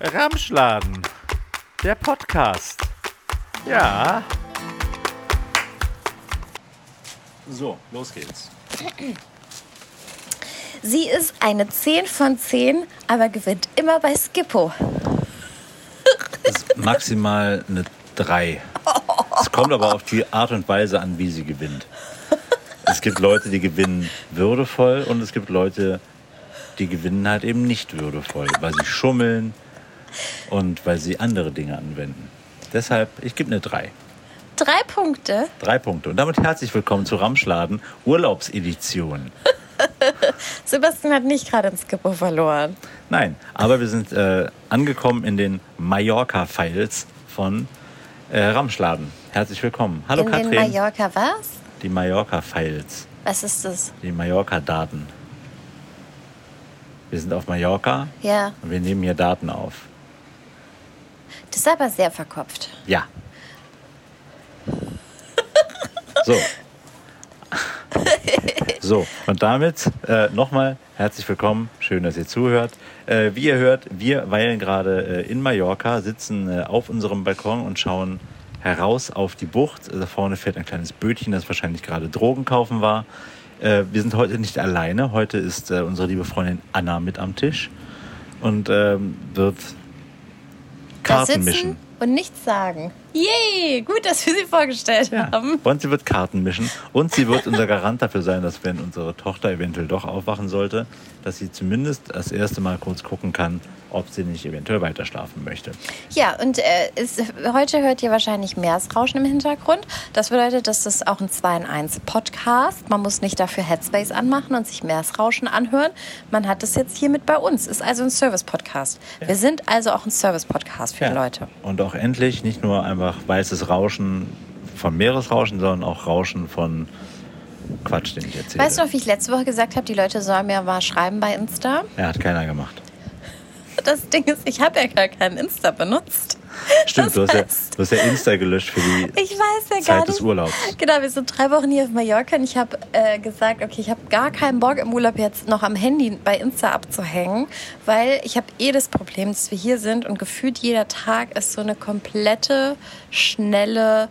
Ramschladen, der Podcast. Ja. So, los geht's. Sie ist eine 10 von 10, aber gewinnt immer bei Skippo. Das ist maximal eine 3. Es kommt aber auf die Art und Weise an, wie sie gewinnt. Es gibt Leute, die gewinnen würdevoll und es gibt Leute, die gewinnen halt eben nicht würdevoll, weil sie schummeln und weil sie andere Dinge anwenden. Deshalb, ich gebe eine 3. Drei Punkte. Drei Punkte. Und damit herzlich willkommen zu Ramschladen Urlaubsedition. Sebastian hat nicht gerade ins Skippo verloren. Nein, aber wir sind äh, angekommen in den Mallorca-Files von äh, Ramschladen. Herzlich willkommen. Hallo In Katrin. den Mallorca was? die Mallorca-Files, Was ist das? die Mallorca-Daten. Wir sind auf Mallorca Ja, und wir nehmen hier Daten auf. Aber sehr verkopft. Ja. So. So, und damit äh, nochmal herzlich willkommen. Schön, dass ihr zuhört. Äh, wie ihr hört, wir weilen gerade äh, in Mallorca, sitzen äh, auf unserem Balkon und schauen heraus auf die Bucht. Da vorne fährt ein kleines Bötchen, das wahrscheinlich gerade Drogen kaufen war. Äh, wir sind heute nicht alleine. Heute ist äh, unsere liebe Freundin Anna mit am Tisch und ähm, wird Karten mischen. Und nichts sagen. Yay, gut, dass wir sie vorgestellt Ja. haben. Und sie wird Karten mischen. Und sie wird unser Garant dafür sein, dass wenn unsere Tochter eventuell doch aufwachen sollte, dass sie zumindest das erste Mal kurz gucken kann, ob sie nicht eventuell weiter schlafen möchte. Ja, und äh, ist, heute hört ihr wahrscheinlich Meeresrauschen im Hintergrund. Das bedeutet, das ist auch ein 2 in 1 Podcast. Man muss nicht dafür Headspace anmachen und sich Meeresrauschen anhören. Man hat das jetzt hier mit bei uns. Ist also ein Service-Podcast. Wir sind also auch ein Service-Podcast für die Leute. Und auch endlich nicht nur einfach weißes Rauschen von Meeresrauschen, sondern auch Rauschen von Quatsch, den ich erzähle. Weißt du noch, wie ich letzte Woche gesagt habe, die Leute sollen mir mal schreiben bei Insta? Er hat keiner gemacht. Das Ding ist, ich habe ja gar keinen Insta benutzt. Stimmt, du hast, ja, du hast ja Insta gelöscht für die ja Zeit des. Urlaubs. Genau, wir sind drei Wochen hier auf Mallorca und ich habe äh, gesagt, okay, ich habe gar keinen Bock im Urlaub jetzt noch am Handy bei Insta abzuhängen, weil ich habe eh das Problem, dass wir hier sind und gefühlt jeder Tag ist so eine komplette, schnelle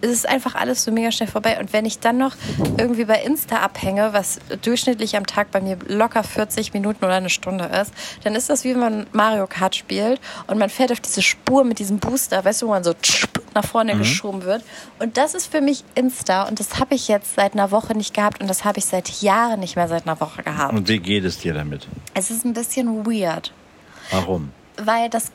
es ist einfach alles so mega schnell vorbei. Und wenn ich dann noch irgendwie bei Insta abhänge, was durchschnittlich am Tag bei mir locker 40 Minuten oder eine Stunde ist, dann ist das wie wenn man Mario Kart spielt und man fährt auf diese Spur mit diesem Booster, weißt du, wo man so nach vorne geschoben wird. Und das ist für mich Insta und das habe ich jetzt seit einer Woche nicht gehabt und das habe ich seit Jahren nicht mehr seit einer Woche gehabt. Und wie geht es dir damit? Es ist ein bisschen weird, Warum? weil das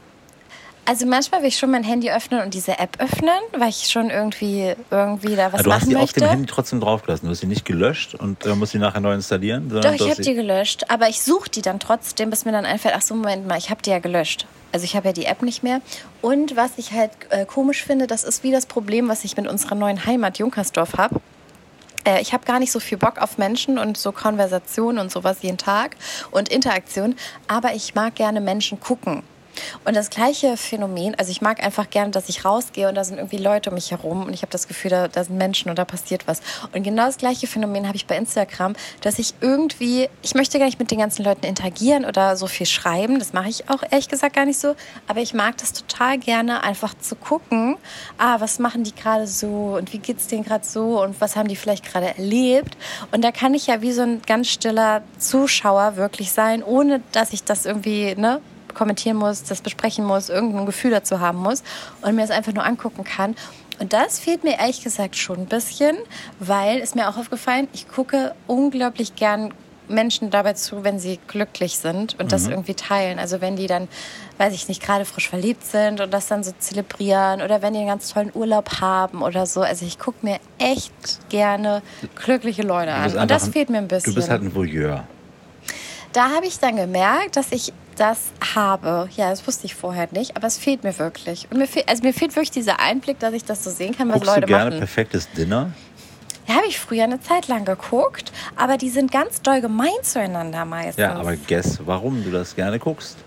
also manchmal will ich schon mein Handy öffnen und diese App öffnen, weil ich schon irgendwie irgendwie da was Ah, du hast machen sie auf möchte. dem Handy trotzdem draufgelassen. Du hast sie nicht gelöscht und äh, musst sie nachher neu installieren. Doch, sondern ich du hast habe die gelöscht, aber ich suche die dann trotzdem, bis mir dann einfällt, ach so, Moment mal, ich habe die ja gelöscht. Also ich habe ja die App nicht mehr. Und was ich halt äh, komisch finde, das ist wie das Problem, was ich mit unserer neuen Heimat Junkersdorf habe. Äh, ich habe gar nicht so viel Bock auf Menschen und so Konversation und sowas jeden Tag und Interaktion, aber ich mag gerne Menschen gucken. Und das gleiche Phänomen, also ich mag einfach gerne, dass ich rausgehe und da sind irgendwie Leute um mich herum und ich habe das Gefühl, da, da sind Menschen und da passiert was. Und genau das gleiche Phänomen habe ich bei Instagram, dass ich irgendwie, ich möchte gar nicht mit den ganzen Leuten interagieren oder so viel schreiben, das mache ich auch ehrlich gesagt gar nicht so, aber ich mag das total gerne, einfach zu gucken, ah, was machen die gerade so und wie geht es denen gerade so und was haben die vielleicht gerade erlebt. Und da kann ich ja wie so ein ganz stiller Zuschauer wirklich sein, ohne dass ich das irgendwie, ne, kommentieren muss, das besprechen muss, irgendein Gefühl dazu haben muss und mir es einfach nur angucken kann. Und das fehlt mir ehrlich gesagt schon ein bisschen, weil ist mir auch aufgefallen, ich gucke unglaublich gern Menschen dabei zu, wenn sie glücklich sind und das irgendwie teilen. Also wenn die dann, weiß ich nicht, gerade frisch verliebt sind und das dann so zelebrieren oder wenn die einen ganz tollen Urlaub haben oder so. Also ich gucke mir echt gerne glückliche Leute an. Und das ein- fehlt mir ein bisschen. Du bist halt ein Voyeur. Da habe ich dann gemerkt, dass ich das habe. Ja, das wusste ich vorher nicht, aber es fehlt mir wirklich. Und mir fehlt, also mir fehlt wirklich dieser Einblick, dass ich das so sehen kann, was Guckst du Leute gerne machen. perfektes Dinner? Ja, habe ich früher eine Zeit lang geguckt, aber die sind ganz doll gemein zueinander meistens. Ja, aber guess, warum du das gerne guckst.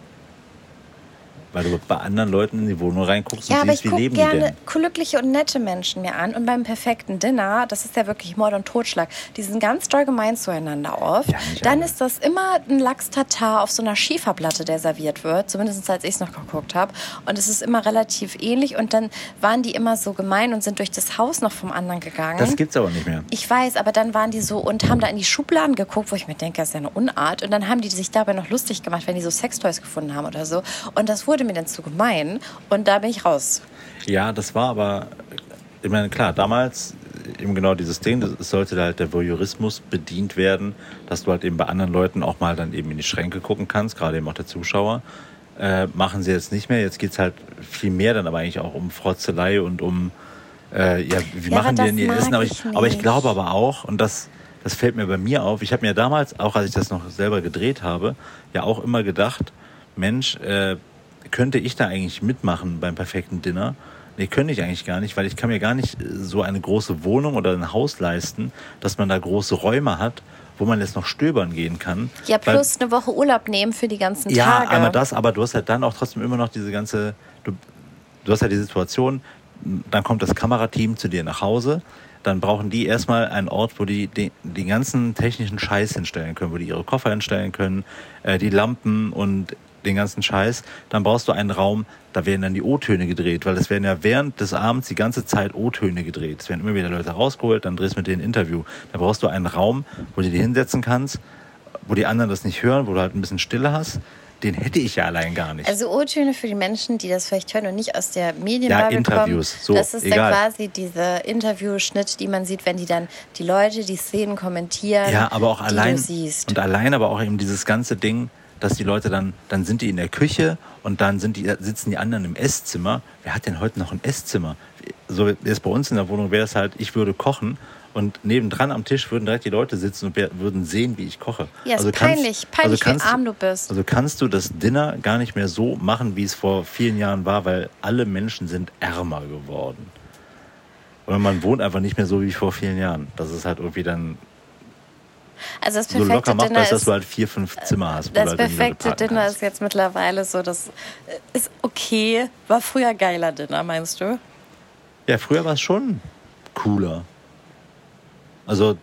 Weil du bei anderen Leuten in die Wohnung reinguckst Ja, und aber siehst, ich wie gucke leben die gerne denn. glückliche und nette Menschen mir an. Und beim perfekten Dinner, das ist ja wirklich Mord und Totschlag, die sind ganz doll gemein zueinander oft. Ja, Dann alle. ist das immer ein Lachs-Tatar auf so einer Schieferplatte, der serviert wird. Zumindest als ich es noch geguckt habe. Und es ist immer relativ ähnlich. Und dann waren die immer so gemein und sind durch das Haus noch vom anderen gegangen. Das gibt's aber nicht mehr. Ich weiß, aber dann waren die so und haben da in die Schubladen geguckt, wo ich mir denke, das ist ja eine Unart. Und dann haben die sich dabei noch lustig gemacht, wenn die so Sextoys gefunden haben oder so. Und das wurde mir dann zu gemein. Und da bin ich raus. Ja, das war aber, ich meine, klar, damals eben genau dieses Ding, das es sollte halt der Voyeurismus bedient werden, dass du halt eben bei anderen Leuten auch mal dann eben in die Schränke gucken kannst, gerade eben auch der Zuschauer. Äh, machen sie jetzt nicht mehr. Jetzt geht's halt viel mehr dann aber eigentlich auch um Frotzelei und um, äh, ja, wie Ja, machen die denn ihr Essen? Aber ich aber ich glaube aber auch, und das, das fällt mir bei mir auf, ich habe mir damals, auch als ich das noch selber gedreht habe, ja auch immer gedacht, Mensch, äh, könnte ich da eigentlich mitmachen beim perfekten Dinner? Nee, könnte ich eigentlich gar nicht, weil ich kann mir gar nicht äh, so eine große Wohnung oder ein Haus leisten, dass man da große Räume hat, wo man jetzt noch stöbern gehen kann. Ja, Weil- plus eine Woche Urlaub nehmen für die ganzen ja, Tage. einmal das, aber du hast halt dann auch trotzdem immer noch diese ganze, du, du hast halt die Situation, dann kommt das Kamerateam zu dir nach Hause, dann brauchen die erstmal einen Ort, wo die den, den ganzen technischen Scheiß hinstellen können, wo die ihre Koffer hinstellen können, äh, die Lampen und den ganzen Scheiß. Dann brauchst du einen Raum, da werden dann die O-Töne gedreht, weil es werden ja während des Abends die ganze Zeit O-Töne gedreht. Es werden immer wieder Leute rausgeholt, dann drehst du mit denen ein Interview. Da brauchst du einen Raum, wo du die hinsetzen kannst, wo die anderen das nicht hören, wo du halt ein bisschen Stille hast. Den hätte ich ja allein gar nicht. Also O-Töne für die Menschen, die das vielleicht hören und nicht aus der Ja, Medienbubble Interviews, kommen. so, das ist egal. dann quasi dieser Interviewschnitt, die man sieht, wenn die dann die Leute die Szenen kommentieren. Ja, aber auch allein und allein aber auch eben dieses ganze Ding, dass die Leute dann dann sind die in der Küche und dann sind die sitzen die anderen im Esszimmer. Wer hat denn heute noch ein Esszimmer? So jetzt bei uns in der Wohnung wäre es halt, ich würde kochen und nebendran am Tisch würden direkt die Leute sitzen und würden sehen, wie ich koche. Ja, ist kannst- peinlich. Peinlich, wie kannst, arm du bist. Also kannst du das Dinner gar nicht mehr so machen, wie es vor vielen Jahren war, weil alle Menschen sind ärmer geworden. Oder man wohnt einfach nicht mehr so wie vor vielen Jahren. Das ist halt irgendwie dann Also das so locker perfekte machbar Dinner ist, dass du halt vier, fünf Zimmer hast. das halt perfekte Dinner kannst. ist jetzt mittlerweile so, das ist okay. War früher geiler Dinner, meinst du? Ja, früher war es schon cooler. Also,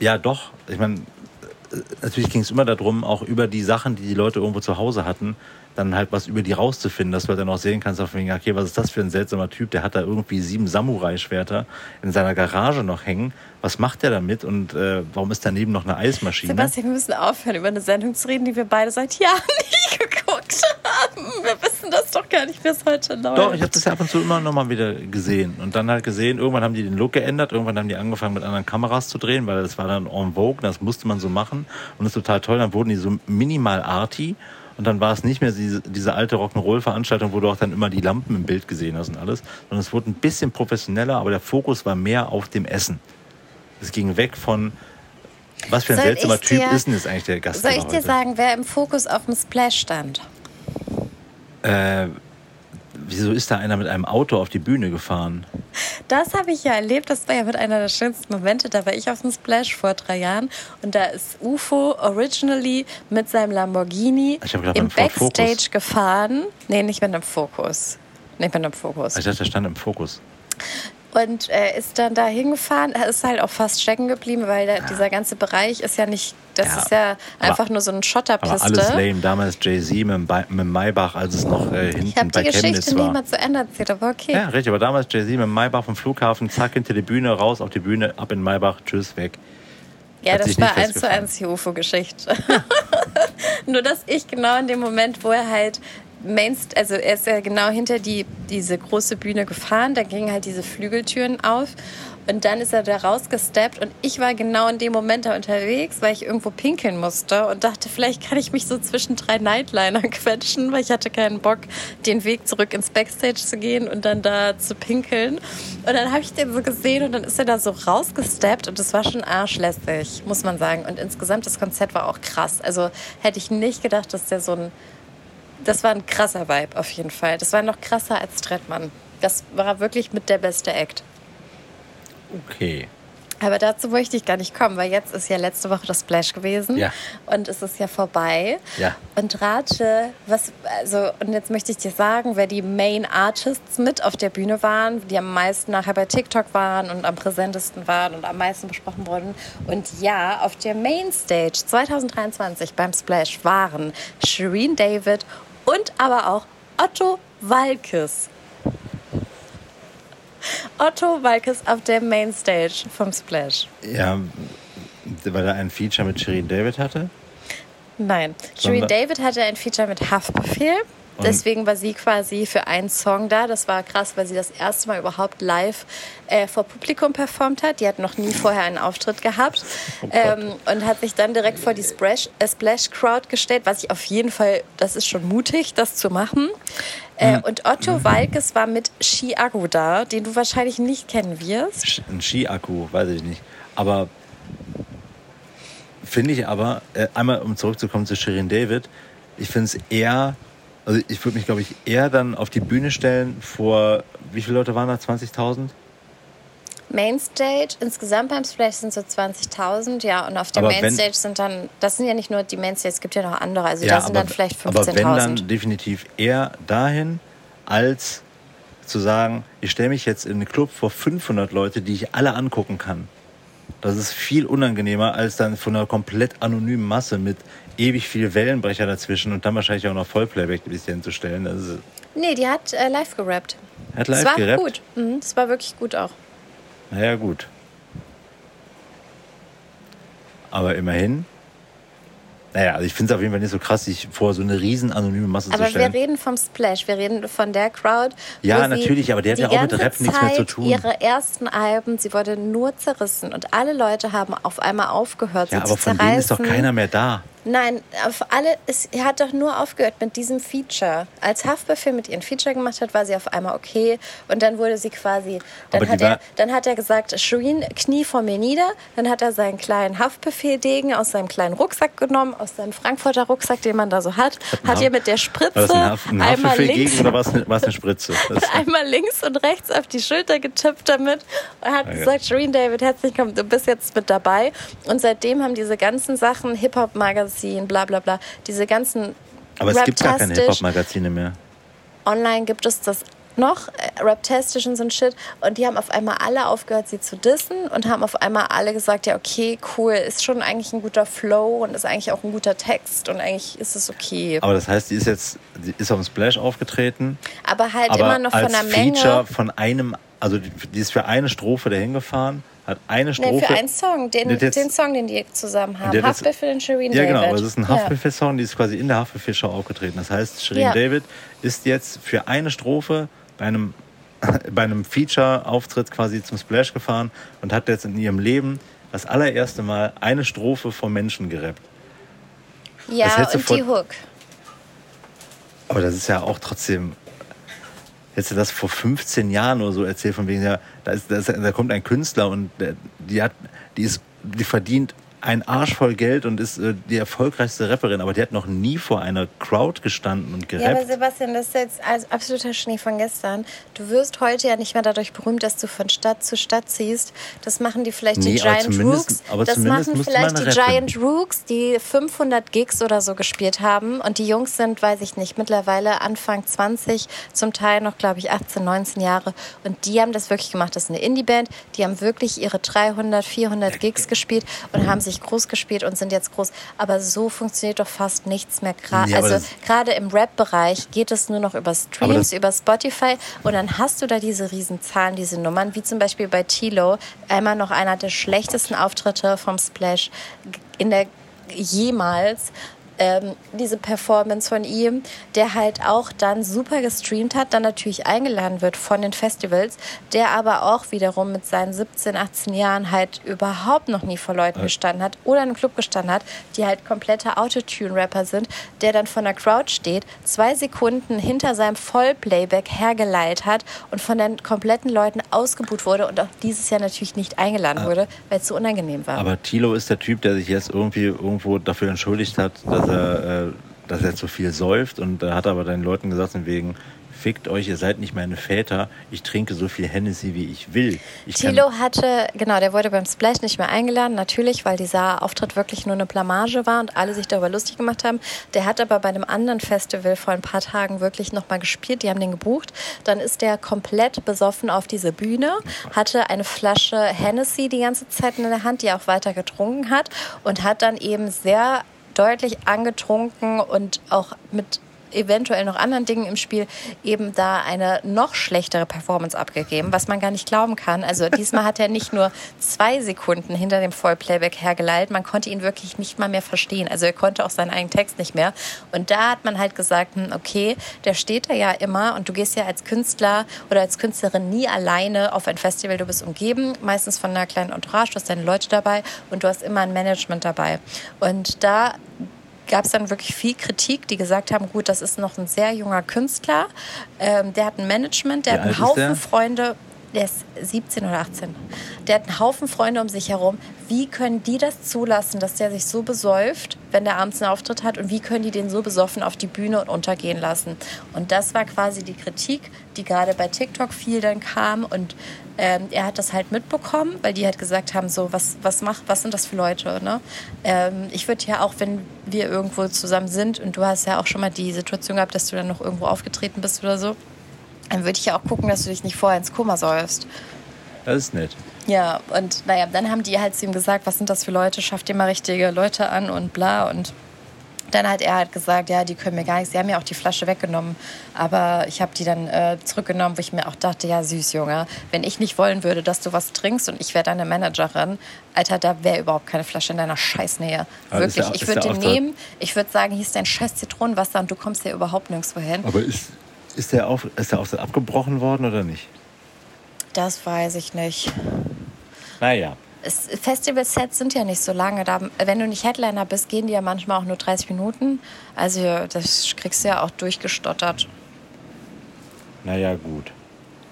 ja, doch. Ich meine, äh, natürlich ging es immer darum, auch über die Sachen, die die Leute irgendwo zu Hause hatten, dann halt was über die rauszufinden, dass du halt dann auch sehen kannst, auf wegen, okay, was ist das für ein seltsamer Typ, der hat da irgendwie sieben Samurai-Schwerter in seiner Garage noch hängen. Was macht der damit und äh, warum ist daneben noch eine Eismaschine? Sebastian, wir müssen aufhören, über eine Sendung zu reden, die wir beide seit Jahren nicht geguckt haben. Wir wissen das doch gar nicht, wie es heute läuft. Doch, ich habe das ja ab und zu immer noch mal wieder gesehen. Und dann halt gesehen, irgendwann haben die den Look geändert, irgendwann haben die angefangen mit anderen Kameras zu drehen, weil das war dann en vogue, das musste man so machen. Und das ist total toll. Dann wurden die so minimal arty. Und dann war es nicht mehr diese, diese alte Rock'n'Roll-Veranstaltung, wo du auch dann immer die Lampen im Bild gesehen hast und alles, sondern es wurde ein bisschen professioneller, aber der Fokus war mehr auf dem Essen. Es ging weg von, was für ein Soll seltsamer Typ dir- ist denn jetzt eigentlich der Soll Gastgeber ich dir heute? sagen, wer im Fokus auf dem Splash stand? Äh, wieso ist da einer mit einem Auto auf die Bühne gefahren? Das habe ich ja erlebt. Das war ja mit einer der schönsten Momente. Da war ich auf dem Splash vor drei Jahren und da ist UFO originally mit seinem Lamborghini gedacht, im Backstage gefahren. Nee, nicht mit einem Fokus. Nicht mit einem Fokus. Ich dachte, der stand im Fokus. Und äh, ist dann da hingefahren, Er ist halt auch fast stecken geblieben, weil da, dieser ganze Bereich ist ja nicht, das Ja, ist ja aber- einfach nur so Aber Schotterpiste. alles lame. Damals Jay-Z mit, mit dem Maybach, als es noch äh, ich hinten habe bei die Chemnitz Geschichte nicht war. mal zu Ende erzählt, aber okay. Ja, richtig. Aber damals Jay-Z mit dem Maybach vom Flughafen, zack, hinter die Bühne, raus auf die Bühne, ab in Maybach, tschüss, weg. Ja, Hat das war eins zu eins die UFO-Geschichte. Nur, dass ich genau in dem Moment, wo er halt Mainst, also er ist ja genau hinter die, diese große Bühne gefahren, da gingen halt diese Flügeltüren auf und dann ist er da rausgesteppt und ich war genau in dem Moment da unterwegs, weil ich irgendwo pinkeln musste und dachte, vielleicht kann ich mich so zwischen drei Nightliner quetschen, weil ich hatte keinen Bock, den Weg zurück ins Backstage zu gehen und dann da zu pinkeln. Und dann habe ich den so gesehen und dann ist er da so rausgesteppt und das war schon arschlässig, muss man sagen. Und insgesamt das Konzert war auch krass. Also hätte ich nicht gedacht, dass der so ein das war ein krasser Vibe auf jeden Fall. Das war noch krasser als Trettmann. Das war wirklich mit der beste Act. Okay. Aber dazu möchte ich gar nicht kommen, weil jetzt ist ja letzte Woche das Splash gewesen. Ja. Und es ist ja vorbei. Ja. Und rate, was, also, und jetzt möchte ich dir sagen, wer die Main Artists mit auf der Bühne waren, die am meisten nachher bei TikTok waren und am präsentesten waren und am meisten besprochen wurden. Und ja, auf der Main Stage 2023 beim Splash waren Shireen David und aber auch Otto Walkes. Otto Walkes auf der Mainstage vom Splash. Ja, weil er ein Feature mit Shirin David hatte. Nein, Shirin David hatte ein Feature mit Haftbefehl. Und- Deswegen war sie quasi für einen Song da. Das war krass, weil sie das erste Mal überhaupt live äh, vor Publikum performt hat. Die hat noch nie vorher einen Auftritt gehabt Oh ähm, und hat sich dann direkt vor die Splash, äh, Splash Crowd gestellt, was ich auf jeden Fall, das ist schon mutig, das zu machen. Äh, Hm. Und Otto Walkes war mit Chiago da, den du wahrscheinlich nicht kennen wirst. Ein Ski-Akku, weiß ich nicht. Aber finde ich aber, äh, einmal um zurückzukommen zu Shirin David, ich finde es eher, also ich würde mich, glaube ich, eher dann auf die Bühne stellen vor, wie viele Leute waren da? 20.000? Mainstage, insgesamt beim Splash sind so 20.000, ja, und auf der Aber wenn- Mainstage sind dann, das sind ja nicht nur die Mainstage, es gibt ja noch andere, also Ja, da sind dann vielleicht aber wenn dann 15.000. definitiv eher dahin, als zu sagen, ich stelle mich jetzt in einen Club vor 500 Leute, die ich alle angucken kann. Das ist viel unangenehmer, als dann von einer komplett anonymen Masse mit ewig viel Wellenbrecher dazwischen und dann wahrscheinlich auch noch Vollplayback ein bisschen zu stellen. Das ist, Nee, die hat äh, live gerappt. hat Das live war gerappt. gut. Mhm, das war wirklich gut auch. Naja, gut. Aber immerhin. Naja, also ich finde es auf jeden Fall nicht so krass, sich vor so eine riesen anonyme Masse Aber zu wir stellen. reden vom Splash, wir reden von der Crowd. Ja, natürlich, aber der hat ja auch mit Rap nichts mehr zu tun. Ihre ersten Alben, sie wurde nur zerrissen und alle Leute haben auf einmal aufgehört, ja, sie aber zu von zerreißen. denen ist doch keiner mehr da. Nein, auf alle, es er hat doch nur aufgehört mit diesem Feature. Als Haftbefehl mit ihren Feature gemacht hat, war sie auf einmal okay. Und dann wurde sie quasi, dann, hat, er, dann hat er gesagt, Shireen, knie vor mir nieder. Dann hat er seinen kleinen Haftbefehl-Degen aus seinem kleinen Rucksack genommen, aus seinem Frankfurter Rucksack, den man da so hat. Hat ihr mit der Spritze ein, Haft, ein einmal links gegen eine, war es eine Spritze? Einmal links und rechts auf die Schulter getippt damit und hat Ja, ja. gesagt, Shireen David, herzlich willkommen, du bist jetzt mit dabei. Und seitdem haben diese ganzen Sachen, Hip-Hop-Magazin, bla bla bla, diese ganzen aber es gibt gar keine Hip-Hop-Magazine mehr. Online gibt es das noch, äh, Raptastisch und so ein Shit. Und die haben auf einmal alle aufgehört, sie zu dissen und haben auf einmal alle gesagt, ja, okay, cool, ist schon eigentlich ein guter Flow und ist eigentlich auch ein guter Text und eigentlich ist es okay. Aber das heißt, die ist jetzt, die ist auf dem Splash aufgetreten, Aber halt aber immer noch von als der Menge. Feature von einem, also die, die ist für eine Strophe dahin gefahren, hat eine Nee, Strophe. für einen Song, den, Die jetzt- den Song, den die zusammen haben. die Haftbefehl und Shireen Ja, David. genau, aber es ist ein Ja. Haftbefehl-Song, die ist quasi in der Haftbefehl-Show aufgetreten. Das heißt, Shirin Ja. David ist jetzt für eine Strophe bei einem, bei einem Feature-Auftritt quasi zum Splash gefahren und hat jetzt in ihrem Leben das allererste Mal eine Strophe vom Menschen gerappt. Ja, und die vor- Hook. Aber das ist ja auch trotzdem. Du das vor 15 Jahren oder so erzählt, von wegen, ja, da, ist, da, ist, da kommt ein Künstler und die, hat, die, ist, die verdient ein Arsch voll Geld und ist äh, die erfolgreichste Rapperin, aber die hat noch nie vor einer Crowd gestanden und Ja, aber gerappt. Sebastian, das ist jetzt als absoluter Schnee von gestern. Du wirst heute ja nicht mehr dadurch berühmt, dass du von Stadt zu Stadt ziehst. Das machen die vielleicht Nee, die Giant Rooks. das machen vielleicht die rappen. Giant Rooks, die 500 Gigs oder so gespielt haben. Und die Jungs sind, weiß ich nicht, mittlerweile Anfang 20, zum Teil noch, glaube ich, 18, 19 Jahre. Und die haben das wirklich gemacht. Das ist eine Indie-Band. Die haben wirklich ihre 300, 400 Gigs gespielt und haben sich groß gespielt und sind jetzt groß. Aber so funktioniert doch fast nichts mehr. Gra Ja, also gerade im Rap-Bereich geht es nur noch über Streams, über Spotify und dann hast du da diese riesen Zahlen, diese Nummern, wie zum Beispiel bei Tilo, einmal noch einer der schlechtesten Auftritte vom Splash in der jemals. Ähm, diese Performance von ihm, der halt auch dann super gestreamt hat, dann natürlich eingeladen wird von den Festivals, der aber auch wiederum mit seinen 17, 18 Jahren halt überhaupt noch nie vor Leuten gestanden hat oder in einem Club gestanden hat, die halt komplette Autotune-Rapper sind, der dann von der Crowd steht, zwei Sekunden hinter seinem Vollplayback hergeleitet hat und von den kompletten Leuten ausgebuht wurde und auch dieses Jahr natürlich nicht eingeladen wurde, weil es so unangenehm war. Aber Tilo ist der Typ, der sich jetzt irgendwie irgendwo dafür entschuldigt hat, dass er äh, dass er zu viel säuft und da hat er aber deinen Leuten gesagt, von wegen, fickt euch, ihr seid nicht meine Väter, ich trinke so viel Hennessy, wie ich will. Ich Tilo hatte, genau, der wurde beim Splash nicht mehr eingeladen, natürlich, weil dieser Auftritt wirklich nur eine Blamage war und alle sich darüber lustig gemacht haben. Der hat aber bei einem anderen Festival vor ein paar Tagen wirklich nochmal gespielt, die haben den gebucht. Dann ist der komplett besoffen auf diese Bühne, hatte eine Flasche Hennessy die ganze Zeit in der Hand, die er auch weiter getrunken hat und hat dann eben sehr deutlich angetrunken und auch mit eventuell noch anderen Dingen im Spiel eben da eine noch schlechtere Performance abgegeben, was man gar nicht glauben kann. Also diesmal hat er nicht nur zwei Sekunden hinter dem Vollplayback hergeleitet, man konnte ihn wirklich nicht mal mehr verstehen. Also er konnte auch seinen eigenen Text nicht mehr. Und da hat man halt gesagt, hm, okay, der steht da ja immer und du gehst ja als Künstler oder als Künstlerin nie alleine auf ein Festival, du bist umgeben, meistens von einer kleinen Entourage, du hast deine Leute dabei und du hast immer ein Management dabei. Und da gab es dann wirklich viel Kritik, die gesagt haben, gut, das ist noch ein sehr junger Künstler, ähm, der hat ein Management, der Wie hat einen Haufen? Freunde, der ist 17 oder 18. Der hat einen Haufen Freunde um sich herum. Wie können die das zulassen, dass der sich so besäuft, wenn der abends einen Auftritt hat? Und wie können die den so besoffen auf die Bühne und untergehen lassen? Und das war quasi die Kritik, die gerade bei TikTok viel dann kam. Und ähm, er hat das halt mitbekommen, weil die halt gesagt haben, so, was, was, macht, was sind das für Leute? Ne? Ähm, ich würde ja auch, wenn wir irgendwo zusammen sind und du hast ja auch schon mal die Situation gehabt, dass du dann noch irgendwo aufgetreten bist oder so, dann würde ich ja auch gucken, dass du dich nicht vorher ins Koma säufst. Das ist nett. Ja, und naja, dann haben die halt zu ihm gesagt, was sind das für Leute, schafft dir mal richtige Leute an und bla. Und dann hat er halt gesagt, ja, die können mir gar nichts. Sie haben mir auch die Flasche weggenommen, aber ich habe die dann äh, zurückgenommen, wo ich mir auch dachte, ja, süß, Junge, wenn ich nicht wollen würde, dass du was trinkst und ich wäre deine Managerin, Alter, da wäre überhaupt keine Flasche in deiner Scheißnähe. Aber Wirklich, der- ich würde den nehmen, ich würde sagen, hier ist dein scheiß Zitronenwasser und du kommst hier überhaupt nirgendwo hin. Aber ist, ist, der auf, ist der Auftritt abgebrochen worden oder nicht? Das weiß ich nicht. Naja. Es- Festival-Sets sind ja nicht so lange. Da, wenn du nicht Headliner bist, gehen die ja manchmal auch nur 30 Minuten. Also das kriegst du ja auch durchgestottert. Naja, gut.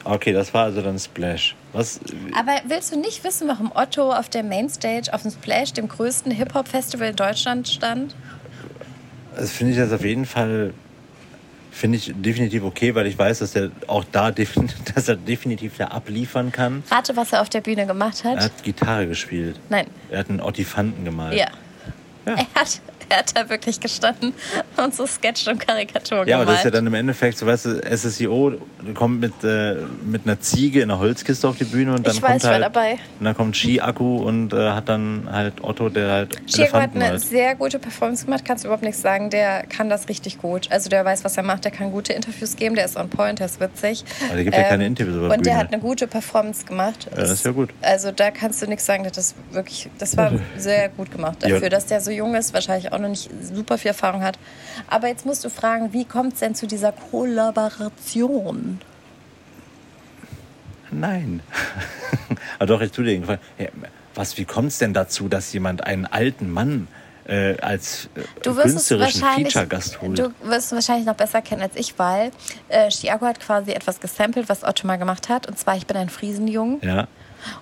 Okay, das war also dann Splash. Was? Aber willst du nicht wissen, warum Otto auf der Mainstage auf dem Splash, dem größten Hip-Hop-Festival in Deutschland, stand? Das finde ich jetzt auf jeden Fall finde ich definitiv okay, weil ich weiß, dass er auch da dass er definitiv da abliefern kann. Rate, was er auf der Bühne gemacht hat? Er hat Gitarre gespielt. Nein. Er hat einen Ottifanten gemalt. Ja. Ja. Er, hat, er hat da wirklich gestanden und so Sketch und Karikaturen Ja, aber das ist ja dann im Endeffekt, so weißt du, SSIO kommt mit, äh, mit einer Ziege in einer Holzkiste auf die Bühne und dann Ich weiß, kommt ich war halt, dabei. Und dann kommt Ski-Akku und äh, hat dann halt Otto, der halt Chico hat eine malt. sehr gute Performance gemacht, kannst du überhaupt nichts sagen. Der kann das richtig gut. Also der weiß, was er macht, der kann gute Interviews geben, der ist on point, der ist witzig. Aber der gibt ja keine Interviews über Ähm, Und der Bühne. hat eine gute Performance gemacht. Ja, das ist ja gut. Also da kannst du nichts sagen, das ist wirklich, das war sehr gut gemacht. Ja. Dafür, dass der so jung ist, wahrscheinlich auch noch nicht super viel Erfahrung hat. Aber jetzt musst du fragen, wie kommt es denn zu dieser Kollaboration? Nein. Aber doch, ich tu dir den Gefallen. Was, wie kommt es denn dazu, dass jemand einen alten Mann äh, als äh, Du künstlerischen Feature-Gast holt? du wirst es wahrscheinlich noch besser kennen als ich, weil äh, Chiago hat quasi etwas gesampelt, was Otto mal gemacht hat. Und zwar, ich bin ein Friesenjung. Ja,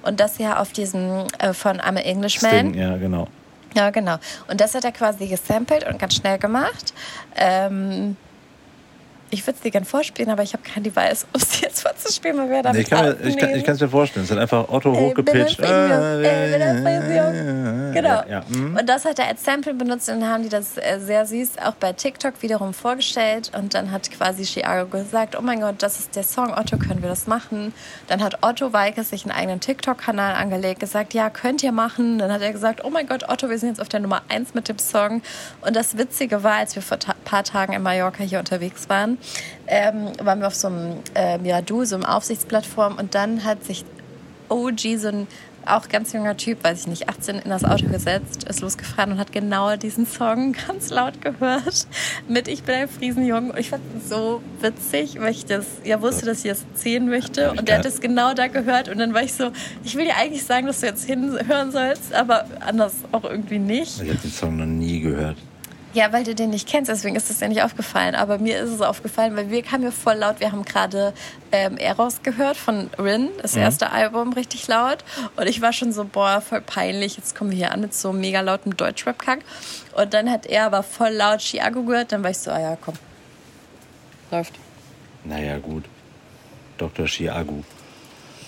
Und das ja auf diesem äh, von I'm a Englishman. Sting, ja, genau. Ja, genau. Und das hat er quasi gesampelt und ganz schnell gemacht. Ähm, ich würde es dir gerne vorspielen, aber ich habe kein Device, um es jetzt vorzuspielen, weil wir damit Nee, ich kann ich kann es mir vorstellen. Es ist halt einfach Otto Ey, hochgepitcht. Ein Friesenjung. Genau. Ja, mhm. Und das hat er als Sample benutzt und dann haben die das äh, sehr süß auch bei TikTok wiederum vorgestellt. Und dann hat quasi Chiago gesagt, oh mein Gott, das ist der Song, Otto, können wir das machen? Dann hat Otto Weikes sich einen eigenen TikTok-Kanal angelegt, gesagt, ja, könnt ihr machen. Dann hat er gesagt, oh mein Gott, Otto, wir sind jetzt auf der Nummer 1 mit dem Song. Und das Witzige war, als wir vor ein paar Tagen in Mallorca hier unterwegs waren, ähm, waren wir auf so einem ähm, ja, Du, so einem Aufsichtsplattform und dann hat sich OG, so ein auch ganz junger Typ, weiß ich nicht, 18 in das Auto gesetzt, ist losgefahren und hat genau diesen Song ganz laut gehört mit Ich bin ein Friesenjung. Und ich fand es so witzig, weil ich das ja wusste, dass ich das erzählen möchte. Und der hat es genau da gehört. Und dann war ich so, ich will dir eigentlich sagen, dass du jetzt hinhören sollst, aber anders auch irgendwie nicht. Ich habe den Song noch nie gehört. Ja, weil du den nicht kennst, deswegen ist es ja nicht aufgefallen. Aber mir ist es aufgefallen, weil wir kamen ja voll laut. Wir haben gerade ähm, Eros gehört von Rin, das mhm. erste Album, richtig laut. Und ich war schon so, boah, voll peinlich. Jetzt kommen wir hier an mit so mega lautem Deutschrap-Kack. Und dann hat er aber voll laut Chiago gehört. Dann war ich so, ah ja, komm. Läuft. Naja, gut. Dr. Chiago.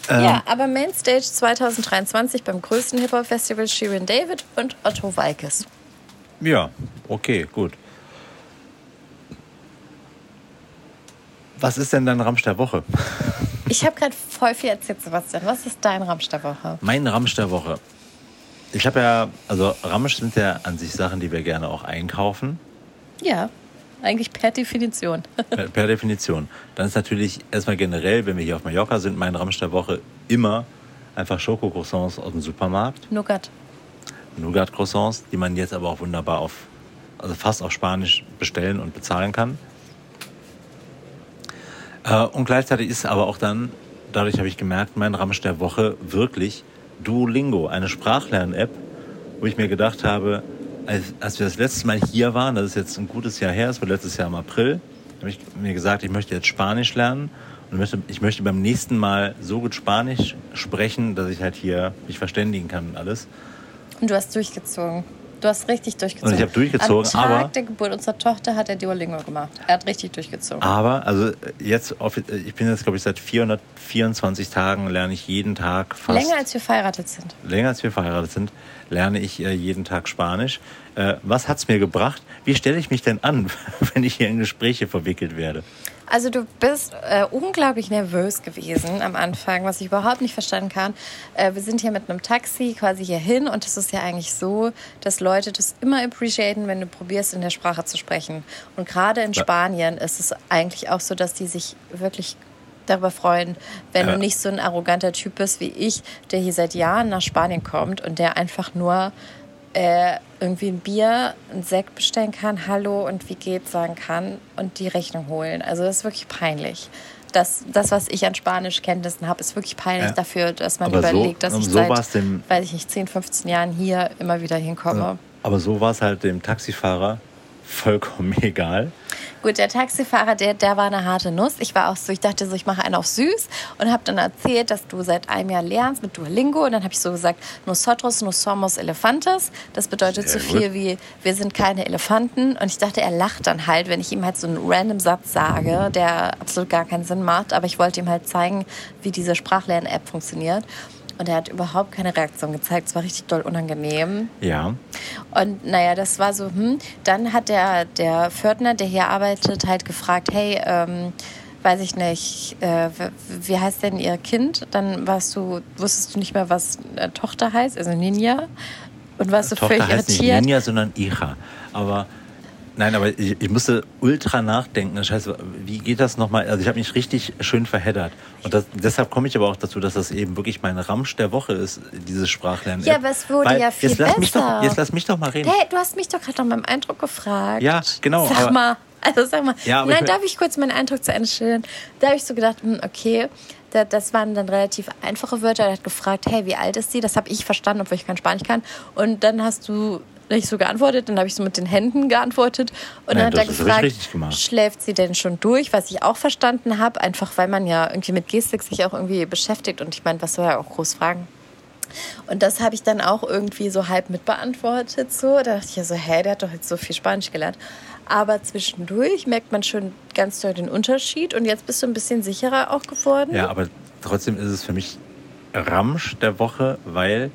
Ähm, ja, aber Mainstage 2023 beim größten Hip-Hop-Festival Shirin David und Otto Walkes. Ja, okay, gut. Was ist denn dein Ramsch der Woche? Ich habe gerade voll viel erzählt, Sebastian. Was ist dein Ramsch der Woche? Mein Ramsch der Woche. Ich habe ja, also Ramsch sind ja an sich Sachen, die wir gerne auch einkaufen. Ja, eigentlich per Definition. per, per, Definition. Dann ist natürlich erstmal generell, wenn wir hier auf Mallorca sind, mein Ramsch der Woche immer einfach Schokocroissants aus dem Supermarkt. Nougat. Nougat-Croissants, die man jetzt aber auch wunderbar auf, also fast auf Spanisch bestellen und bezahlen kann. Äh, und gleichzeitig ist aber auch dann, dadurch habe ich gemerkt, mein Ramsch der Woche wirklich Duolingo, eine Sprachlern-App, wo ich mir gedacht habe, als, als wir das letzte Mal hier waren, das ist jetzt ein gutes Jahr her, das war letztes Jahr im April, habe ich mir gesagt, ich möchte jetzt Spanisch lernen und möchte, ich möchte beim nächsten Mal so gut Spanisch sprechen, dass ich halt hier mich verständigen kann und alles. Und du hast durchgezogen. Du hast richtig durchgezogen. Und ich habe durchgezogen, Am Tag aber der Geburt unserer Tochter hat er Duolingo gemacht. Er hat richtig durchgezogen. Aber also jetzt ich bin jetzt glaube ich seit 424 Tagen lerne ich jeden Tag fast länger als wir verheiratet sind. Länger als wir verheiratet sind lerne ich äh, jeden Tag Spanisch. Äh, was hat's mir gebracht? Wie stelle ich mich denn an, wenn ich hier in Gespräche verwickelt werde? Also du bist äh, unglaublich nervös gewesen am Anfang, was ich überhaupt nicht verstanden kann. Äh, wir sind hier mit einem Taxi quasi hier hin und es ist ja eigentlich so, dass Leute das immer appreciaten, wenn du probierst, in der Sprache zu sprechen. Und gerade in Spanien ist es eigentlich auch so, dass die sich wirklich darüber freuen, wenn ja. du nicht so ein arroganter Typ bist wie ich, der hier seit Jahren nach Spanien kommt und der einfach nur äh, irgendwie ein Bier, ein Sekt bestellen kann, Hallo und wie geht's sagen kann und die Rechnung holen. Also das ist wirklich peinlich. Das, das was ich an Spanischkenntnissen habe, ist wirklich peinlich ja. dafür, dass man aber überlegt, so, dass ich so seit, dem, weiß ich nicht, 10, 15 Jahren hier immer wieder hinkomme. Aber so war es halt dem Taxifahrer vollkommen egal. Gut, der Taxifahrer, der, der war eine harte Nuss. Ich war auch so, ich dachte so, ich mache einen auf süß und habe dann erzählt, dass du seit einem Jahr lernst mit Duolingo. Und dann habe ich so gesagt, nosotros no somos elefantes. Das bedeutet Sehr so viel gut. wie, wir sind keine Elefanten. Und ich dachte, er lacht dann halt, wenn ich ihm halt so einen random Satz sage, der absolut gar keinen Sinn macht. Aber ich wollte ihm halt zeigen, wie diese Sprachlern-App funktioniert. Und er hat überhaupt keine Reaktion gezeigt. Es war richtig doll unangenehm. Ja. Und naja, das war so, hm. Dann hat der, der Pförtner, der hier arbeitet, halt gefragt, hey, ähm, weiß ich nicht, äh, wie heißt denn ihr Kind? Dann warst du, wusstest du nicht mehr, was äh, Tochter heißt, also Ninja. Und warst du Tochter völlig heißt irritiert. Nicht Ninja, sondern Icha. Aber Nein, aber ich, ich, musste ultra nachdenken. Scheiße, wie geht das nochmal? Also ich habe mich richtig schön verheddert. Und das, deshalb komme ich aber auch dazu, dass das eben wirklich mein Ramsch der Woche ist, dieses Sprachlernen. Ja, aber es wurde Weil, ja viel jetzt besser. Mich doch, jetzt lass mich doch mal reden. Hey, du hast mich doch gerade nach meinem Eindruck gefragt. Ja, genau. Sag aber, mal, also sag mal. Ja, Nein, ich darf ich kurz meinen Eindruck zu Ende stellen? Da habe ich so gedacht, hm, okay, das waren dann relativ einfache Wörter. Er hat gefragt, hey, wie alt ist sie? Das habe ich verstanden, obwohl ich kein Spanisch kann. Und dann hast du nicht so geantwortet, dann habe ich so mit den Händen geantwortet und Nein, dann hat er gefragt, schläft sie denn schon durch, was ich auch verstanden habe, einfach weil man ja irgendwie mit Gestik sich auch irgendwie beschäftigt und ich meine, was soll er auch groß fragen? Und das habe ich dann auch irgendwie so halb mitbeantwortet. So. Da dachte ich ja so, hä, der hat doch jetzt so viel Spanisch gelernt. Aber zwischendurch merkt man schon ganz doll den Unterschied. Und jetzt bist du ein bisschen sicherer auch geworden. Ja, aber trotzdem ist es für mich Ramsch der Woche, weil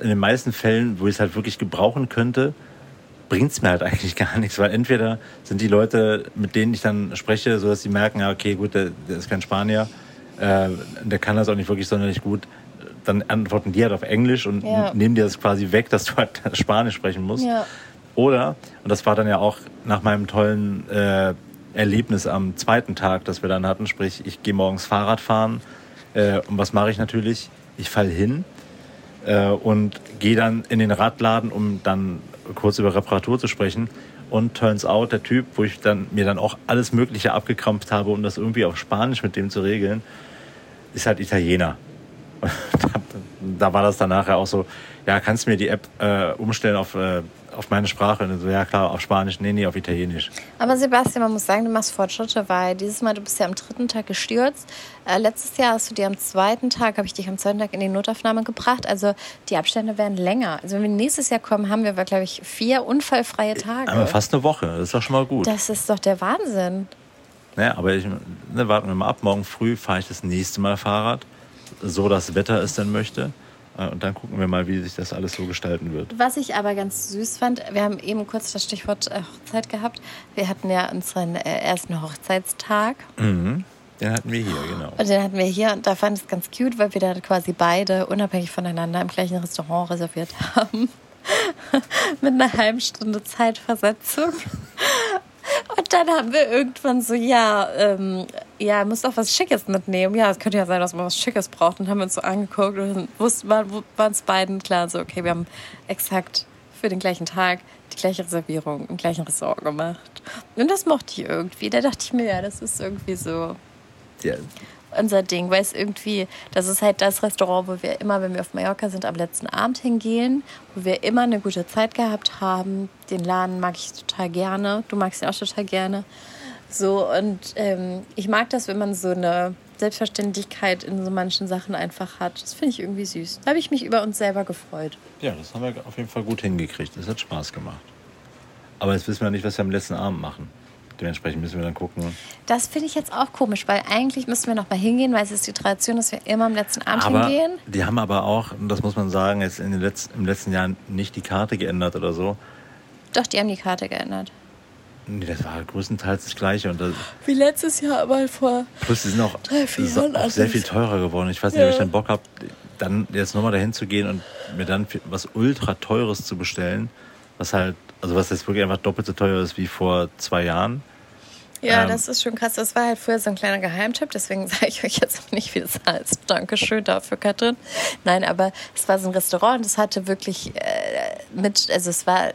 in den meisten Fällen, wo ich es halt wirklich gebrauchen könnte, bringt es mir halt eigentlich gar nichts, weil entweder sind die Leute, mit denen ich dann spreche, so dass sie merken, ja, okay, gut, der, der ist kein Spanier, äh, der kann das auch nicht wirklich sonderlich gut, dann antworten die halt auf Englisch und ja. nehmen dir das quasi weg, dass du halt Spanisch sprechen musst. Ja. Oder, und das war dann ja auch nach meinem tollen äh, Erlebnis am zweiten Tag, das wir dann hatten, sprich, ich gehe morgens Fahrrad fahren äh, und was mache ich natürlich? Ich falle hin äh, und gehe dann in den Radladen, um dann kurz über Reparatur zu sprechen. Und turns out, der Typ, wo ich dann, mir dann auch alles Mögliche abgekrampft habe, um das irgendwie auf Spanisch mit dem zu regeln, ist halt Italiener. da war das dann nachher auch so, ja, kannst du mir die App äh, umstellen auf, äh, auf meine Sprache. Und so, ja klar, auf Spanisch, nee, nee, auf Italienisch. Aber Sebastian, man muss sagen, du machst Fortschritte, weil dieses Mal, du bist ja am dritten Tag gestürzt. Äh, letztes Jahr hast du dir am zweiten Tag, habe ich dich am zweiten Tag in die Notaufnahme gebracht. Also die Abstände werden länger. Also wenn wir nächstes Jahr kommen, haben wir, glaube ich, vier unfallfreie Tage. Aber fast eine Woche, das ist doch schon mal gut. Das ist doch der Wahnsinn. Naja, aber ich, ne, warten wir mal ab. Morgen früh fahre ich das nächste Mal Fahrrad, so das Wetter es denn möchte. Äh, Und dann gucken wir mal, wie sich das alles so gestalten wird. Was ich aber ganz süß fand, wir haben eben kurz das Stichwort äh, Hochzeit gehabt. Wir hatten ja unseren äh, ersten Hochzeitstag. Mhm. Den hatten wir hier, genau. Und den hatten wir hier und da fand ich es ganz cute, weil wir da quasi beide unabhängig voneinander im gleichen Restaurant reserviert haben. Mit einer halben Stunde Zeitversetzung. Und dann haben wir irgendwann so, ja, ähm, ja, muss doch was Schickes mitnehmen. Ja, es könnte ja sein, dass man was Schickes braucht. Und haben wir uns so angeguckt und wussten, waren uns beiden klar, so, okay, wir haben exakt für den gleichen Tag die gleiche Reservierung im gleichen Ressort gemacht. Und das mochte ich irgendwie. Da dachte ich mir, ja, das ist irgendwie so Ja, unser Ding, weil es irgendwie, das ist halt das Restaurant, wo wir immer, wenn wir auf Mallorca sind, am letzten Abend hingehen, wo wir immer eine gute Zeit gehabt haben. Den Laden mag ich total gerne. Du magst ihn auch total gerne. So, und ähm, ich mag das, wenn man so eine Selbstverständlichkeit in so manchen Sachen einfach hat. Das finde ich irgendwie süß. Da habe ich mich über uns selber gefreut. ja, das haben wir auf jeden Fall gut hingekriegt. Das hat Spaß gemacht. Aber jetzt wissen wir nicht, was wir am letzten Abend machen. Dementsprechend müssen wir dann gucken. Das finde ich jetzt auch komisch, weil eigentlich müssten wir noch mal hingehen, weil es ist die Tradition, dass wir immer am letzten Abend Aber hingehen. die haben aber auch, und das muss man sagen, jetzt in den letzten, im letzten Jahr nicht die Karte geändert oder so. Doch, die haben die Karte geändert. Nee, das war größtenteils das Gleiche. Und das, Wie letztes Jahr, aber vor plus, die sind auch, Drei, vier so- Jahren auch sehr viel teurer geworden. Ich weiß nicht, Ja. ob ich dann Bock habe, dann jetzt nochmal dahin zu gehen und mir dann was ultra teures zu bestellen. Was halt, also was jetzt wirklich einfach doppelt so teuer ist wie vor zwei Jahren. Ja, Ähm, das ist schon krass. Das war halt früher so ein kleiner Geheimtipp, deswegen sage ich euch jetzt auch nicht, wie das heißt. Dankeschön dafür, Katrin. Nein, aber es war so ein Restaurant und es hatte wirklich äh, mit, also es war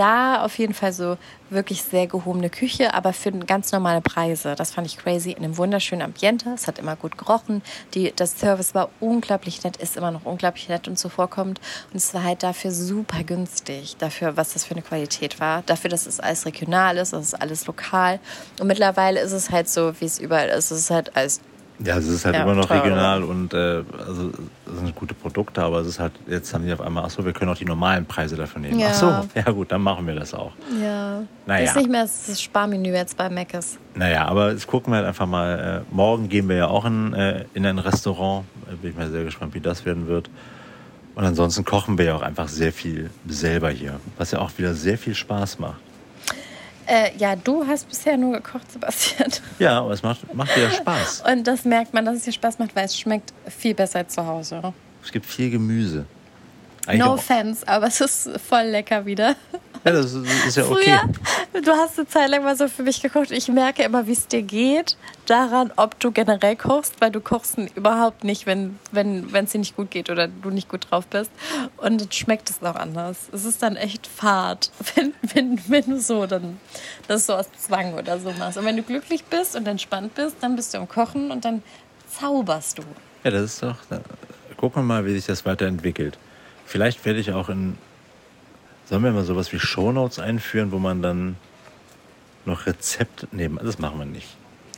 da auf jeden Fall so wirklich sehr gehobene Küche, aber für ganz normale Preise. Das fand ich crazy. In einem wunderschönen Ambiente. Es hat immer gut gerochen. Die, das Service war unglaublich nett, ist immer noch unglaublich nett und zuvorkommend. Und es war halt dafür super günstig, dafür, was das für eine Qualität war. Dafür, dass es alles regional ist, es ist alles lokal. Und mittlerweile ist es halt so, wie es überall ist. Es ist halt alles Ja, es ist halt Ja, immer noch teurer. regional und äh, also es sind gute Produkte, aber es ist halt, jetzt haben die auf einmal, ach so, wir können auch die normalen Preise dafür nehmen. Ja. Ach so, ja gut, dann machen wir das auch. Ja. Naja. Ist nicht mehr das Sparmenü jetzt bei Mc's. Naja, aber jetzt gucken wir halt einfach mal. Äh, morgen gehen wir ja auch in, äh, in ein Restaurant. Äh, bin ich mal sehr gespannt, wie das werden wird. Und ansonsten kochen wir ja auch einfach sehr viel selber hier, was ja auch wieder sehr viel Spaß macht. Äh, ja, du hast bisher nur gekocht, Sebastian. Ja, aber es macht, macht ja Spaß. Und das merkt man, dass es dir Spaß macht, weil es schmeckt viel besser als zu Hause. Es gibt viel Gemüse. No offense, aber es ist voll lecker wieder. ja, das ist, ist ja okay. Früher, du hast eine Zeit lang mal so für mich gekocht. Ich merke immer, wie es dir geht, daran, ob du generell kochst, weil du kochst überhaupt nicht, wenn wenn wenn, es dir nicht gut geht oder du nicht gut drauf bist. Und dann schmeckt es noch anders. Es ist dann echt fad, wenn, wenn, wenn du so dann das so aus Zwang oder so machst. Und wenn du glücklich bist und entspannt bist, dann bist du am Kochen und dann zauberst du. Ja, das ist doch. Gucken wir mal, wie sich das weiterentwickelt. Vielleicht werde ich auch in. Sollen wir mal sowas wie Shownotes einführen, wo man dann noch Rezepte. Nee, das machen wir nicht.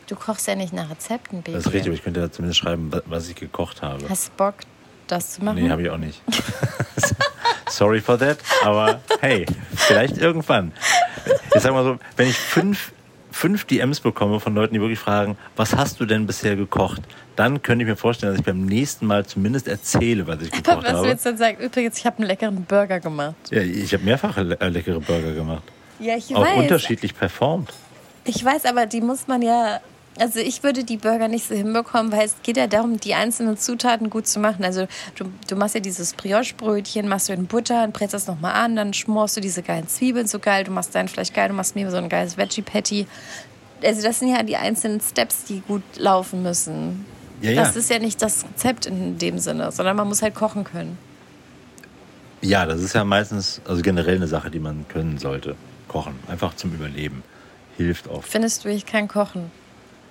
Du kochst ja nicht nach Rezepten, Baby. Das ist richtig, aber ich könnte da zumindest schreiben, wa- was ich gekocht habe. Hast du Bock, das zu machen? Nee, habe ich auch nicht. Sorry for that, aber hey, vielleicht irgendwann. Ich sag mal so, wenn ich fünf, fünf DMs bekomme von Leuten, die wirklich fragen, was hast du denn bisher gekocht, dann könnte ich mir vorstellen, dass ich beim nächsten Mal zumindest erzähle, was ich gekocht was habe. willst du denn sagen? Übrigens, ich habe einen leckeren Burger gemacht. Ja, ich habe mehrfach le äh, leckere Burger gemacht. Ja, ich Auch weiß. unterschiedlich performt. Ich weiß, aber die muss man ja. Also ich würde die Burger nicht so hinbekommen, weil es geht ja darum, die einzelnen Zutaten gut zu machen. Also du, du machst ja dieses Brioche-Brötchen, machst du in Butter, dann brätst das nochmal an, dann schmorst du diese geilen Zwiebeln so geil, du machst dein Fleisch geil, du machst mir so ein geiles Veggie-Patty. Also das sind ja die einzelnen Steps, die gut laufen müssen. Ja, ja. Das ist ja nicht das Rezept in dem Sinne, sondern man muss halt kochen können. Ja, das ist ja meistens, also generell eine Sache, die man können sollte. Kochen. Einfach zum Überleben. Hilft oft. Findest du, ich kann kochen?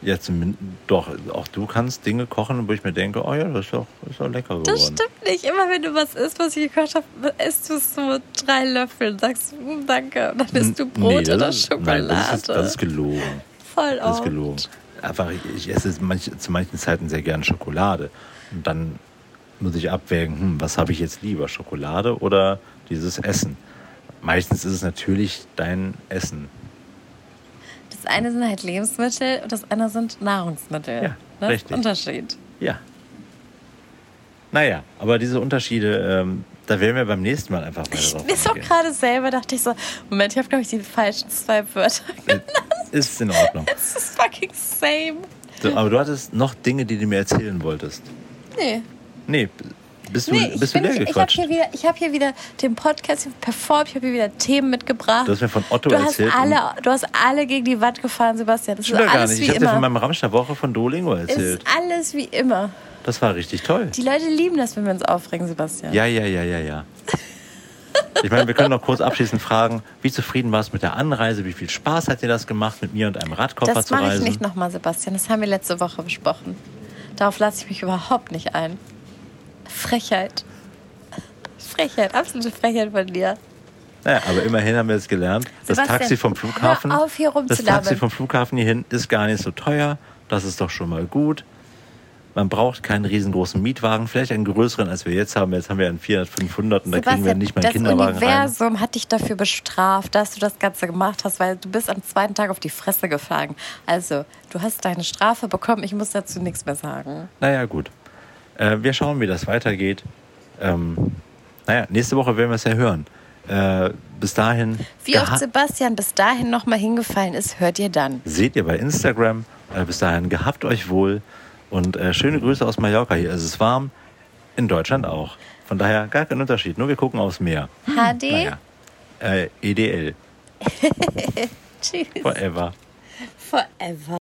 Ja, zumindest, doch, auch du kannst Dinge kochen, wo ich mir denke, oh ja, das ist doch, ist doch lecker geworden. Das stimmt nicht. Immer wenn du was isst, was ich gekocht habe, isst du es so drei Löffel und sagst, "Mm, danke. Und dann isst du Brot Nee, oder ist- Schokolade. Nein, das ist, das ist gelogen. Voll Das ist oft. gelogen. Einfach, ich, ich esse manch, zu manchen Zeiten sehr gerne Schokolade. Und dann muss ich abwägen, hm, was habe ich jetzt lieber, Schokolade oder dieses Essen? Meistens ist es natürlich dein Essen. Das eine sind halt Lebensmittel und das andere sind Nahrungsmittel. Ja, das richtig. ist Unterschied. Ja. Naja, aber diese Unterschiede, ähm, da werden wir beim nächsten Mal einfach weiter Ich drauf so eingehen. gerade selber dachte ich so, Moment, ich habe glaube ich die falschen zwei Wörter. Ist in Ordnung. Es ist fucking same. So, aber du hattest noch Dinge, die du mir erzählen wolltest. Nee. Nee, bist du, Nee, ich, bist du leer ich, ich habe hier, wieder- ich hab hier wieder den Podcast performt, ich habe hier wieder Themen mitgebracht. Du hast mir von Otto du hast, erzählt. alle, du hast alle gegen die Wand gefahren, Sebastian. Das ist ja gar alles nicht. wie Ich habe dir von meinem Ramsch der Woche von Duolingo es erzählt. ist alles wie immer. Das war richtig toll. Die Leute lieben das, wenn wir uns aufregen, Sebastian. Ja, ja, ja, ja, ja. Ich meine, wir können noch kurz abschließend fragen, wie zufrieden warst du mit der Anreise? Wie viel Spaß hat dir das gemacht, mit mir und einem Radkoffer das zu mache ich reisen? nicht nochmal, Sebastian. Das haben wir letzte Woche besprochen. Darauf lasse ich mich überhaupt nicht ein. Frechheit. Frechheit, absolute Frechheit von dir. Naja, aber immerhin haben wir jetzt gelernt, das Sebastian, Taxi vom Flughafen, hör auf, hier das. Taxi vom Flughafen hierhin ist gar nicht so teuer. Das ist doch schon mal gut. Man braucht keinen riesengroßen Mietwagen, vielleicht einen größeren, als wir jetzt haben. Jetzt haben wir einen 400, 500 und da kriegen wir nicht mal einen das Kinderwagen rein. Universum hat dich dafür bestraft, dass du das Ganze gemacht hast, weil du bist am zweiten Tag auf die Fresse gefallen. Also, du hast deine Strafe bekommen. Ich muss dazu nichts mehr sagen. Naja, gut. Äh, wir schauen, wie das weitergeht. Ähm, naja, nächste Woche werden wir es ja hören. Äh, bis dahin Wie oft Sebastian bis dahin nochmal hingefallen ist, hört ihr dann. seht ihr bei Instagram. Äh, bis dahin gehabt euch wohl und äh, schöne Grüße aus Mallorca. Hier ist es warm, in Deutschland auch. Von daher gar kein Unterschied, nur wir gucken aufs Meer. HD? Naja, äh, EDL, Tschüss. forever. Forever.